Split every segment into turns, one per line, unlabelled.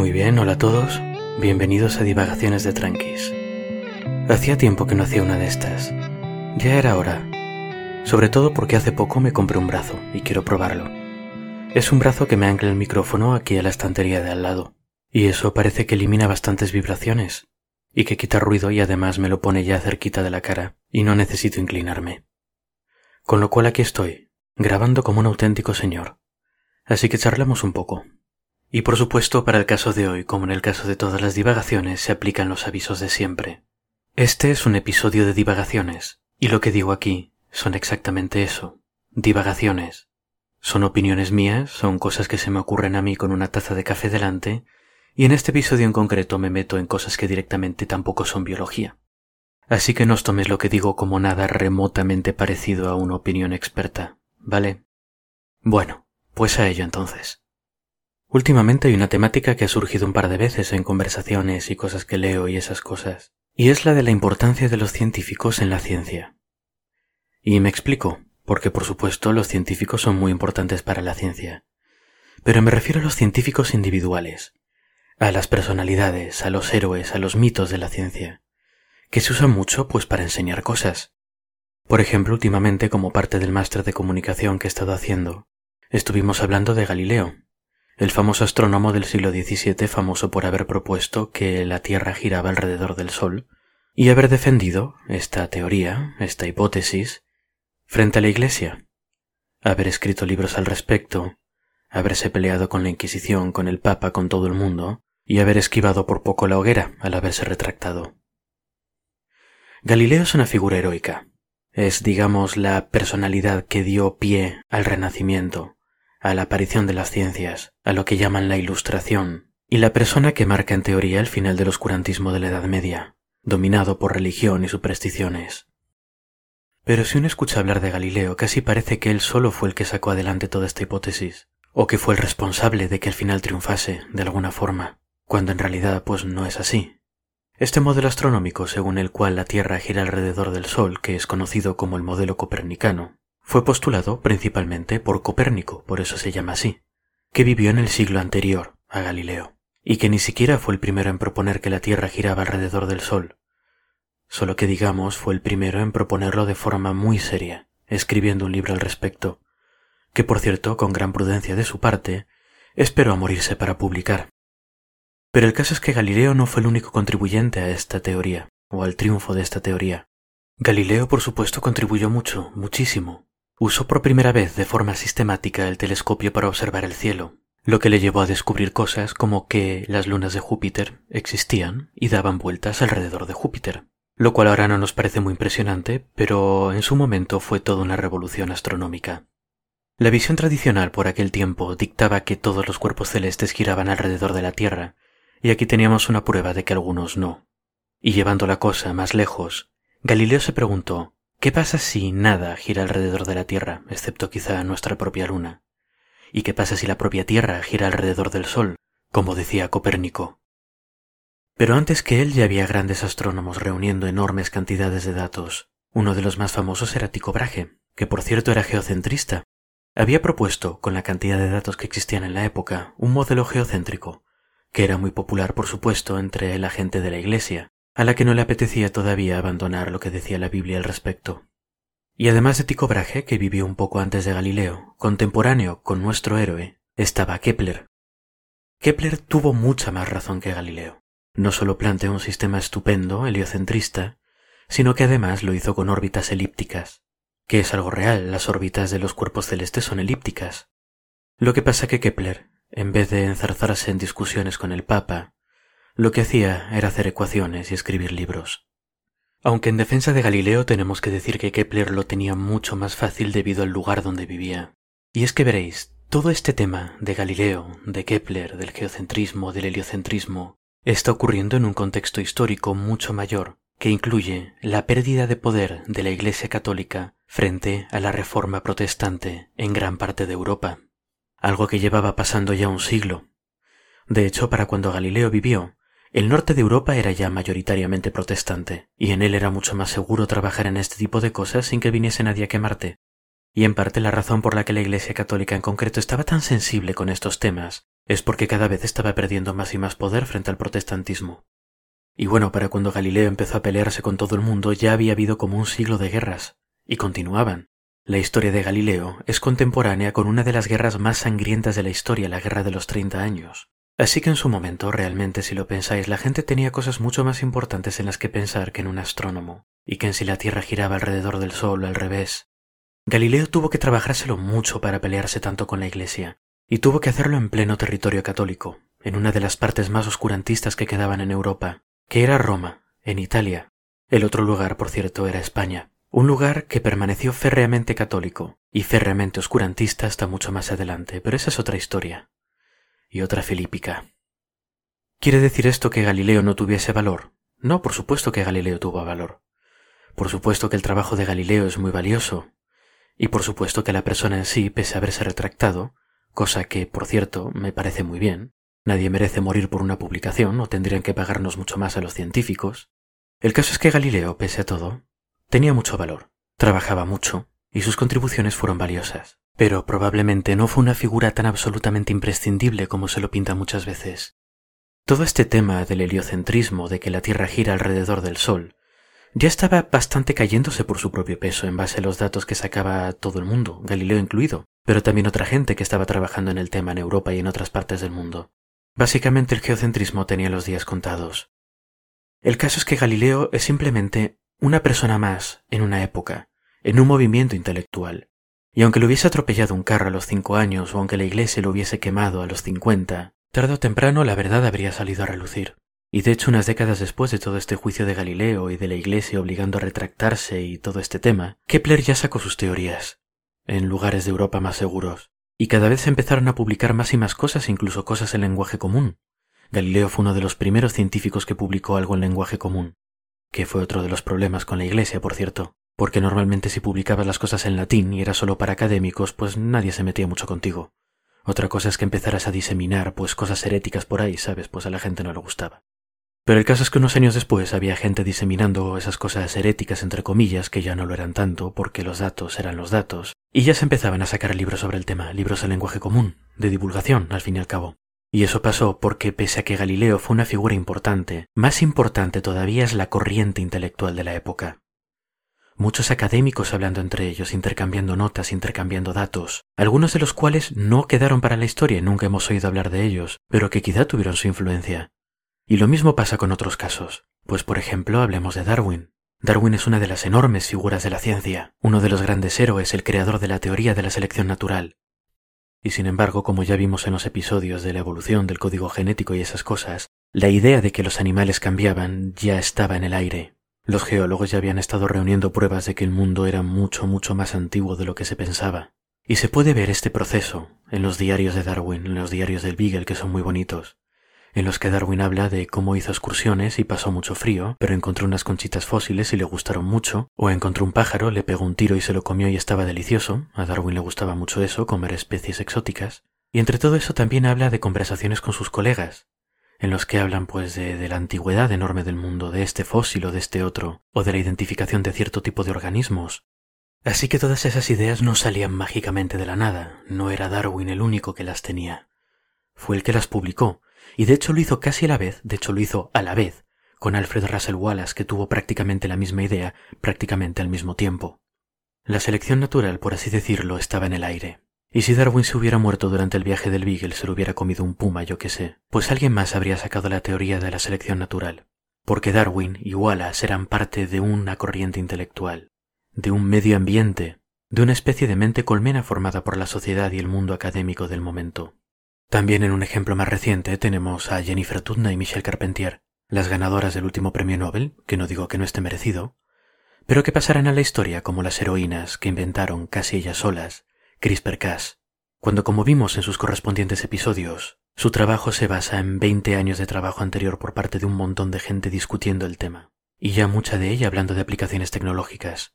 Muy bien, hola a todos. Bienvenidos a Divagaciones de Tranquis. Hacía tiempo que no hacía una de estas. Ya era hora. Sobre todo porque hace poco me compré un brazo y quiero probarlo. Es un brazo que me ancla el micrófono aquí a la estantería de al lado. Y eso parece que elimina bastantes vibraciones. Y que quita ruido y además me lo pone ya cerquita de la cara y no necesito inclinarme. Con lo cual aquí estoy, grabando como un auténtico señor. Así que charlamos un poco. Y por supuesto, para el caso de hoy, como en el caso de todas las divagaciones, se aplican los avisos de siempre. Este es un episodio de divagaciones, y lo que digo aquí son exactamente eso, divagaciones. Son opiniones mías, son cosas que se me ocurren a mí con una taza de café delante, y en este episodio en concreto me meto en cosas que directamente tampoco son biología. Así que no os tomes lo que digo como nada remotamente parecido a una opinión experta, ¿vale? Bueno, pues a ello entonces. Últimamente hay una temática que ha surgido un par de veces en conversaciones y cosas que leo y esas cosas, y es la de la importancia de los científicos en la ciencia. Y me explico, porque por supuesto los científicos son muy importantes para la ciencia. Pero me refiero a los científicos individuales, a las personalidades, a los héroes, a los mitos de la ciencia, que se usan mucho pues para enseñar cosas. Por ejemplo, últimamente como parte del máster de comunicación que he estado haciendo, estuvimos hablando de Galileo, el famoso astrónomo del siglo XVII famoso por haber propuesto que la Tierra giraba alrededor del Sol y haber defendido esta teoría, esta hipótesis, frente a la Iglesia, haber escrito libros al respecto, haberse peleado con la Inquisición, con el Papa, con todo el mundo, y haber esquivado por poco la hoguera al haberse retractado. Galileo es una figura heroica. Es, digamos, la personalidad que dio pie al Renacimiento, a la aparición de las ciencias, a lo que llaman la Ilustración, y la persona que marca en teoría el final del oscurantismo de la Edad Media, dominado por religión y supersticiones. Pero si uno escucha hablar de Galileo, casi parece que él solo fue el que sacó adelante toda esta hipótesis, o que fue el responsable de que el final triunfase, de alguna forma, cuando en realidad pues no es así. Este modelo astronómico, según el cual la Tierra gira alrededor del Sol, que es conocido como el modelo copernicano, fue postulado principalmente por Copérnico, por eso se llama así, que vivió en el siglo anterior a Galileo, y que ni siquiera fue el primero en proponer que la Tierra giraba alrededor del Sol, solo que digamos fue el primero en proponerlo de forma muy seria, escribiendo un libro al respecto, que por cierto, con gran prudencia de su parte, esperó a morirse para publicar. Pero el caso es que Galileo no fue el único contribuyente a esta teoría, o al triunfo de esta teoría. Galileo, por supuesto, contribuyó mucho, muchísimo, Usó por primera vez de forma sistemática el telescopio para observar el cielo, lo que le llevó a descubrir cosas como que las lunas de Júpiter existían y daban vueltas alrededor de Júpiter, lo cual ahora no nos parece muy impresionante, pero en su momento fue toda una revolución astronómica. La visión tradicional por aquel tiempo dictaba que todos los cuerpos celestes giraban alrededor de la Tierra, y aquí teníamos una prueba de que algunos no. Y llevando la cosa más lejos, Galileo se preguntó ¿Qué pasa si nada gira alrededor de la Tierra, excepto quizá nuestra propia Luna? ¿Y qué pasa si la propia Tierra gira alrededor del Sol, como decía Copérnico? Pero antes que él ya había grandes astrónomos reuniendo enormes cantidades de datos. Uno de los más famosos era Tycho Brahe, que por cierto era geocentrista. Había propuesto, con la cantidad de datos que existían en la época, un modelo geocéntrico, que era muy popular por supuesto entre la gente de la Iglesia, a la que no le apetecía todavía abandonar lo que decía la Biblia al respecto. Y además de Tycho Brahe, que vivió un poco antes de Galileo, contemporáneo con nuestro héroe, estaba Kepler. Kepler tuvo mucha más razón que Galileo. No solo planteó un sistema estupendo, heliocentrista, sino que además lo hizo con órbitas elípticas, que es algo real, las órbitas de los cuerpos celestes son elípticas. Lo que pasa que Kepler, en vez de enzarzarse en discusiones con el Papa, lo que hacía era hacer ecuaciones y escribir libros. Aunque en defensa de Galileo tenemos que decir que Kepler lo tenía mucho más fácil debido al lugar donde vivía. Y es que veréis, todo este tema de Galileo, de Kepler, del geocentrismo, del heliocentrismo, está ocurriendo en un contexto histórico mucho mayor, que incluye la pérdida de poder de la Iglesia católica frente a la reforma protestante en gran parte de Europa, algo que llevaba pasando ya un siglo. De hecho, para cuando Galileo vivió, el norte de Europa era ya mayoritariamente protestante, y en él era mucho más seguro trabajar en este tipo de cosas sin que viniese nadie a quemarte. Y en parte la razón por la que la Iglesia católica en concreto estaba tan sensible con estos temas es porque cada vez estaba perdiendo más y más poder frente al protestantismo. Y bueno, para cuando Galileo empezó a pelearse con todo el mundo ya había habido como un siglo de guerras, y continuaban. La historia de Galileo es contemporánea con una de las guerras más sangrientas de la historia, la Guerra de los Treinta Años. Así que en su momento, realmente, si lo pensáis, la gente tenía cosas mucho más importantes en las que pensar que en un astrónomo, y que en si la Tierra giraba alrededor del Sol o al revés. Galileo tuvo que trabajárselo mucho para pelearse tanto con la Iglesia, y tuvo que hacerlo en pleno territorio católico, en una de las partes más oscurantistas que quedaban en Europa, que era Roma, en Italia. El otro lugar, por cierto, era España, un lugar que permaneció férreamente católico y férreamente oscurantista hasta mucho más adelante, pero esa es otra historia y otra filípica. ¿Quiere decir esto que Galileo no tuviese valor? No, por supuesto que Galileo tuvo valor. Por supuesto que el trabajo de Galileo es muy valioso. Y por supuesto que la persona en sí, pese a haberse retractado, cosa que, por cierto, me parece muy bien, nadie merece morir por una publicación o tendrían que pagarnos mucho más a los científicos. El caso es que Galileo, pese a todo, tenía mucho valor, trabajaba mucho, y sus contribuciones fueron valiosas pero probablemente no fue una figura tan absolutamente imprescindible como se lo pinta muchas veces. Todo este tema del heliocentrismo, de que la Tierra gira alrededor del Sol, ya estaba bastante cayéndose por su propio peso en base a los datos que sacaba todo el mundo, Galileo incluido, pero también otra gente que estaba trabajando en el tema en Europa y en otras partes del mundo. Básicamente el geocentrismo tenía los días contados. El caso es que Galileo es simplemente una persona más en una época, en un movimiento intelectual, y aunque lo hubiese atropellado un carro a los cinco años o aunque la iglesia lo hubiese quemado a los cincuenta, tarde o temprano la verdad habría salido a relucir. Y de hecho unas décadas después de todo este juicio de Galileo y de la iglesia obligando a retractarse y todo este tema, Kepler ya sacó sus teorías, en lugares de Europa más seguros, y cada vez se empezaron a publicar más y más cosas, incluso cosas en lenguaje común. Galileo fue uno de los primeros científicos que publicó algo en lenguaje común, que fue otro de los problemas con la iglesia, por cierto porque normalmente si publicabas las cosas en latín y era solo para académicos, pues nadie se metía mucho contigo. Otra cosa es que empezaras a diseminar, pues cosas heréticas por ahí, ¿sabes? Pues a la gente no le gustaba. Pero el caso es que unos años después había gente diseminando esas cosas heréticas entre comillas, que ya no lo eran tanto, porque los datos eran los datos, y ya se empezaban a sacar libros sobre el tema, libros en lenguaje común, de divulgación, al fin y al cabo. Y eso pasó porque pese a que Galileo fue una figura importante, más importante todavía es la corriente intelectual de la época muchos académicos hablando entre ellos, intercambiando notas, intercambiando datos, algunos de los cuales no quedaron para la historia y nunca hemos oído hablar de ellos, pero que quizá tuvieron su influencia. Y lo mismo pasa con otros casos, pues por ejemplo hablemos de Darwin. Darwin es una de las enormes figuras de la ciencia, uno de los grandes héroes, el creador de la teoría de la selección natural. Y sin embargo, como ya vimos en los episodios de la evolución del código genético y esas cosas, la idea de que los animales cambiaban ya estaba en el aire. Los geólogos ya habían estado reuniendo pruebas de que el mundo era mucho, mucho más antiguo de lo que se pensaba. Y se puede ver este proceso en los diarios de Darwin, en los diarios del Beagle, que son muy bonitos, en los que Darwin habla de cómo hizo excursiones y pasó mucho frío, pero encontró unas conchitas fósiles y le gustaron mucho, o encontró un pájaro, le pegó un tiro y se lo comió y estaba delicioso, a Darwin le gustaba mucho eso, comer especies exóticas, y entre todo eso también habla de conversaciones con sus colegas, en los que hablan pues de, la antigüedad enorme del mundo, de este fósil o de este otro, o de la identificación de cierto tipo de organismos. Así que todas esas ideas no salían mágicamente de la nada, no era Darwin el único que las tenía. Fue el que las publicó, y de hecho lo hizo casi a la vez, de hecho lo hizo a la vez, con Alfred Russell Wallace, que tuvo prácticamente la misma idea, prácticamente al mismo tiempo. La selección natural, por así decirlo, estaba en el aire. Y si Darwin se hubiera muerto durante el viaje del Beagle, se lo hubiera comido un puma, yo qué sé, pues alguien más habría sacado la teoría de la selección natural. Porque Darwin y Wallace eran parte de una corriente intelectual, de un medio ambiente, de una especie de mente colmena formada por la sociedad y el mundo académico del momento. También en un ejemplo más reciente tenemos a Jennifer Doudna y Michelle Carpentier, las ganadoras del último premio Nobel, que no digo que no esté merecido, pero que pasarán a la historia como las heroínas que inventaron casi ellas solas CRISPR-Cas, cuando como vimos en sus correspondientes episodios, su trabajo se basa en 20 años de trabajo anterior por parte de un montón de gente discutiendo el tema, y ya mucha de ella hablando de aplicaciones tecnológicas.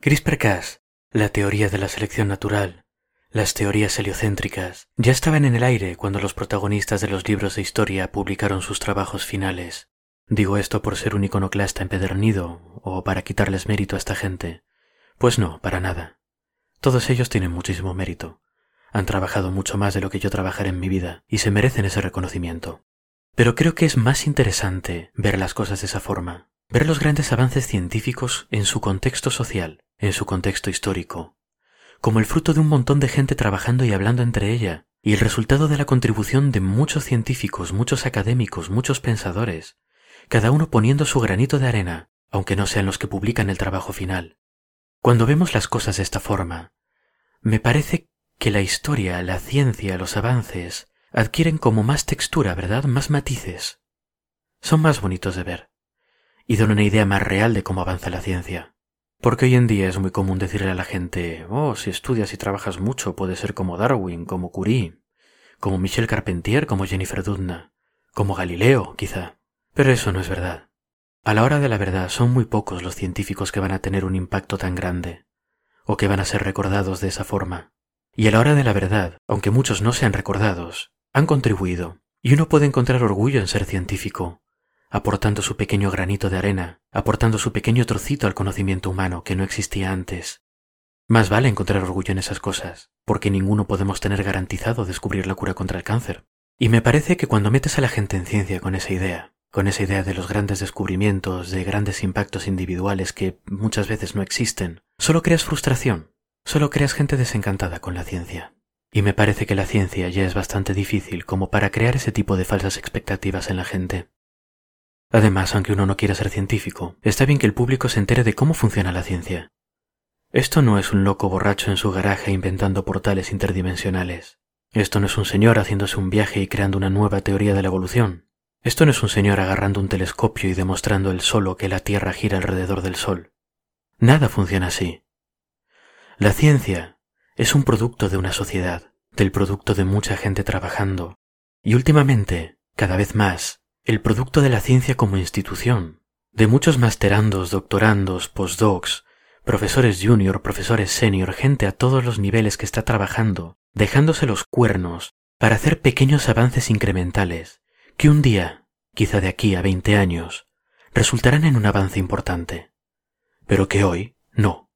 CRISPR-Cas, la teoría de la selección natural, las teorías heliocéntricas, ya estaban en el aire cuando los protagonistas de los libros de historia publicaron sus trabajos finales. Digo esto por ser un iconoclasta empedernido o para quitarles mérito a esta gente. Pues no, para nada. Todos ellos tienen muchísimo mérito. Han trabajado mucho más de lo que yo trabajaré en mi vida y se merecen ese reconocimiento. Pero creo que es más interesante ver las cosas de esa forma, ver los grandes avances científicos en su contexto social, en su contexto histórico, como el fruto de un montón de gente trabajando y hablando entre ella, y el resultado de la contribución de muchos científicos, muchos académicos, muchos pensadores, cada uno poniendo su granito de arena, aunque no sean los que publican el trabajo final. Cuando vemos las cosas de esta forma, me parece que la historia, la ciencia, los avances adquieren como más textura, ¿verdad? Más matices. Son más bonitos de ver y dan una idea más real de cómo avanza la ciencia. Porque hoy en día es muy común decirle a la gente, oh, si estudias y trabajas mucho, puedes ser como Darwin, como Curie, como Michel Carpentier, como Jennifer Doudna, como Galileo, quizá. Pero eso no es verdad. A la hora de la verdad son muy pocos los científicos que van a tener un impacto tan grande, o que van a ser recordados de esa forma. Y a la hora de la verdad, aunque muchos no sean recordados, han contribuido, y uno puede encontrar orgullo en ser científico, aportando su pequeño granito de arena, aportando su pequeño trocito al conocimiento humano que no existía antes. Más vale encontrar orgullo en esas cosas, porque ninguno podemos tener garantizado descubrir la cura contra el cáncer. Y me parece que cuando metes a la gente en ciencia con esa idea, con esa idea de los grandes descubrimientos, de grandes impactos individuales que muchas veces no existen, solo creas frustración, solo creas gente desencantada con la ciencia. Y me parece que la ciencia ya es bastante difícil como para crear ese tipo de falsas expectativas en la gente. Además, aunque uno no quiera ser científico, está bien que el público se entere de cómo funciona la ciencia. Esto no es un loco borracho en su garaje inventando portales interdimensionales. Esto no es un señor haciéndose un viaje y creando una nueva teoría de la evolución. Esto no es un señor agarrando un telescopio y demostrando él solo que la Tierra gira alrededor del Sol. Nada funciona así. La ciencia es un producto de una sociedad, del producto de mucha gente trabajando, y últimamente, cada vez más, el producto de la ciencia como institución, de muchos masterandos, doctorandos, postdocs, profesores junior, profesores senior, gente a todos los niveles que está trabajando, dejándose los cuernos para hacer pequeños avances incrementales, que un día, quizá de aquí a veinte años, resultarán en un avance importante, pero que hoy no.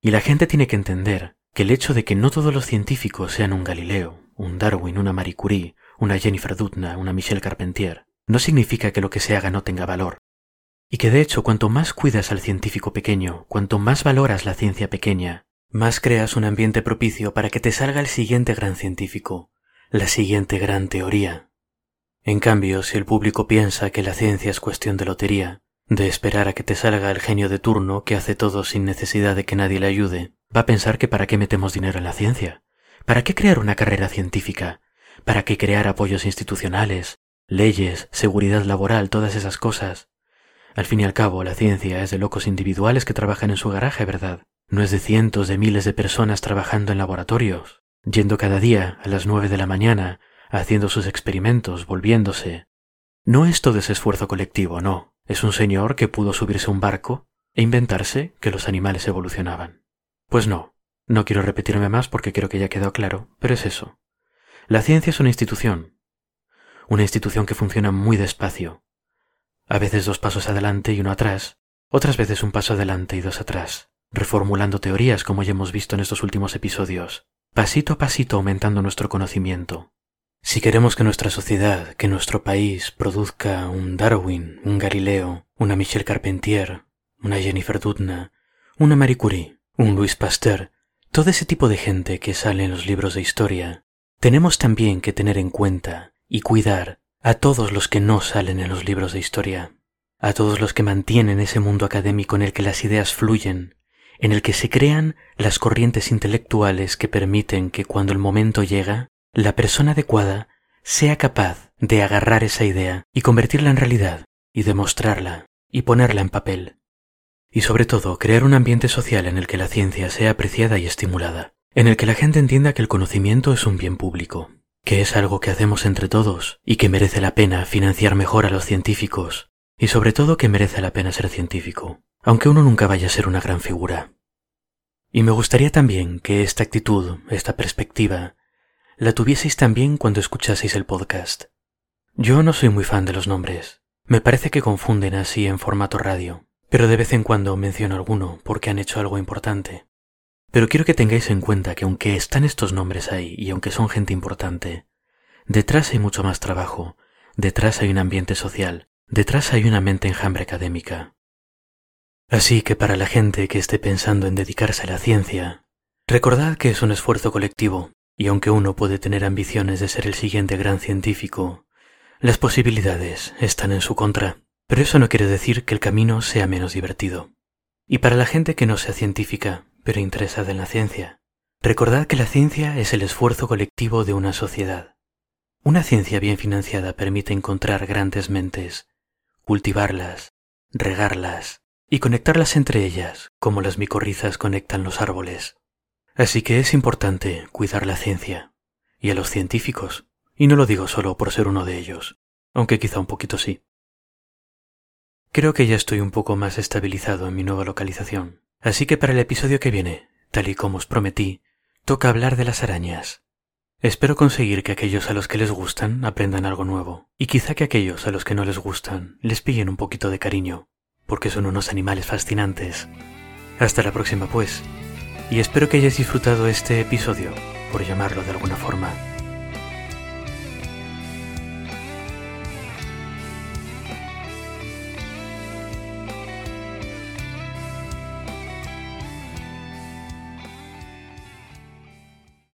Y la gente tiene que entender que el hecho de que no todos los científicos sean un Galileo, un Darwin, una Marie Curie, una Jennifer Doudna, una Michelle Carpentier, no significa que lo que se haga no tenga valor. Y que de hecho cuanto más cuidas al científico pequeño, cuanto más valoras la ciencia pequeña, más creas un ambiente propicio para que te salga el siguiente gran científico, la siguiente gran teoría. En cambio, si el público piensa que la ciencia es cuestión de lotería, de esperar a que te salga el genio de turno que hace todo sin necesidad de que nadie le ayude, va a pensar que para qué metemos dinero en la ciencia, para qué crear una carrera científica, para qué crear apoyos institucionales, leyes, seguridad laboral, todas esas cosas. Al fin y al cabo, la ciencia es de locos individuales que trabajan en su garaje, ¿verdad? No es de cientos de miles de personas trabajando en laboratorios, yendo cada día a las nueve de la mañana, haciendo sus experimentos, volviéndose. No es todo ese esfuerzo colectivo, no. Es un señor que pudo subirse a un barco e inventarse que los animales evolucionaban. Pues no, no quiero repetirme más porque creo que ya quedó claro, pero es eso. La ciencia es una institución, una institución que funciona muy despacio, a veces dos pasos adelante y uno atrás, otras veces un paso adelante y dos atrás, reformulando teorías como ya hemos visto en estos últimos episodios, pasito a pasito aumentando nuestro conocimiento. Si queremos que nuestra sociedad, que nuestro país produzca un Darwin, un Galileo, una Michel Carpentier, una Jennifer Doudna, una Marie Curie, un Louis Pasteur, todo ese tipo de gente que sale en los libros de historia, tenemos también que tener en cuenta y cuidar a todos los que no salen en los libros de historia, a todos los que mantienen ese mundo académico en el que las ideas fluyen, en el que se crean las corrientes intelectuales que permiten que cuando el momento llega, la persona adecuada sea capaz de agarrar esa idea y convertirla en realidad, y demostrarla, y ponerla en papel y sobre todo crear un ambiente social en el que la ciencia sea apreciada y estimulada, en el que la gente entienda que el conocimiento es un bien público, que es algo que hacemos entre todos y que merece la pena financiar mejor a los científicos, y sobre todo que merece la pena ser científico, aunque uno nunca vaya a ser una gran figura. Y me gustaría también que esta actitud, esta perspectiva, la tuvieseis también cuando escuchaseis el podcast. Yo no soy muy fan de los nombres. Me parece que confunden así en formato radio pero de vez en cuando menciono alguno porque han hecho algo importante. Pero quiero que tengáis en cuenta que aunque están estos nombres ahí y aunque son gente importante, detrás hay mucho más trabajo, detrás hay un ambiente social, detrás hay una mente enjambre académica. Así que para la gente que esté pensando en dedicarse a la ciencia, recordad que es un esfuerzo colectivo, y aunque uno puede tener ambiciones de ser el siguiente gran científico, las posibilidades están en su contra. Pero eso no quiere decir que el camino sea menos divertido. Y para la gente que no sea científica, pero interesada en la ciencia, recordad que la ciencia es el esfuerzo colectivo de una sociedad. Una ciencia bien financiada permite encontrar grandes mentes, cultivarlas, regarlas y conectarlas entre ellas como las micorrizas conectan los árboles. Así que es importante cuidar la ciencia y a los científicos, y no lo digo solo por ser uno de ellos, aunque quizá un poquito sí. Creo que ya estoy un poco más estabilizado en mi nueva localización, así que para el episodio que viene, tal y como os prometí, toca hablar de las arañas. Espero conseguir que aquellos a los que les gustan aprendan algo nuevo, y quizá que aquellos a los que no les gustan les pillen un poquito de cariño, porque son unos animales fascinantes. Hasta la próxima pues, y espero que hayáis disfrutado este episodio, por llamarlo de alguna forma.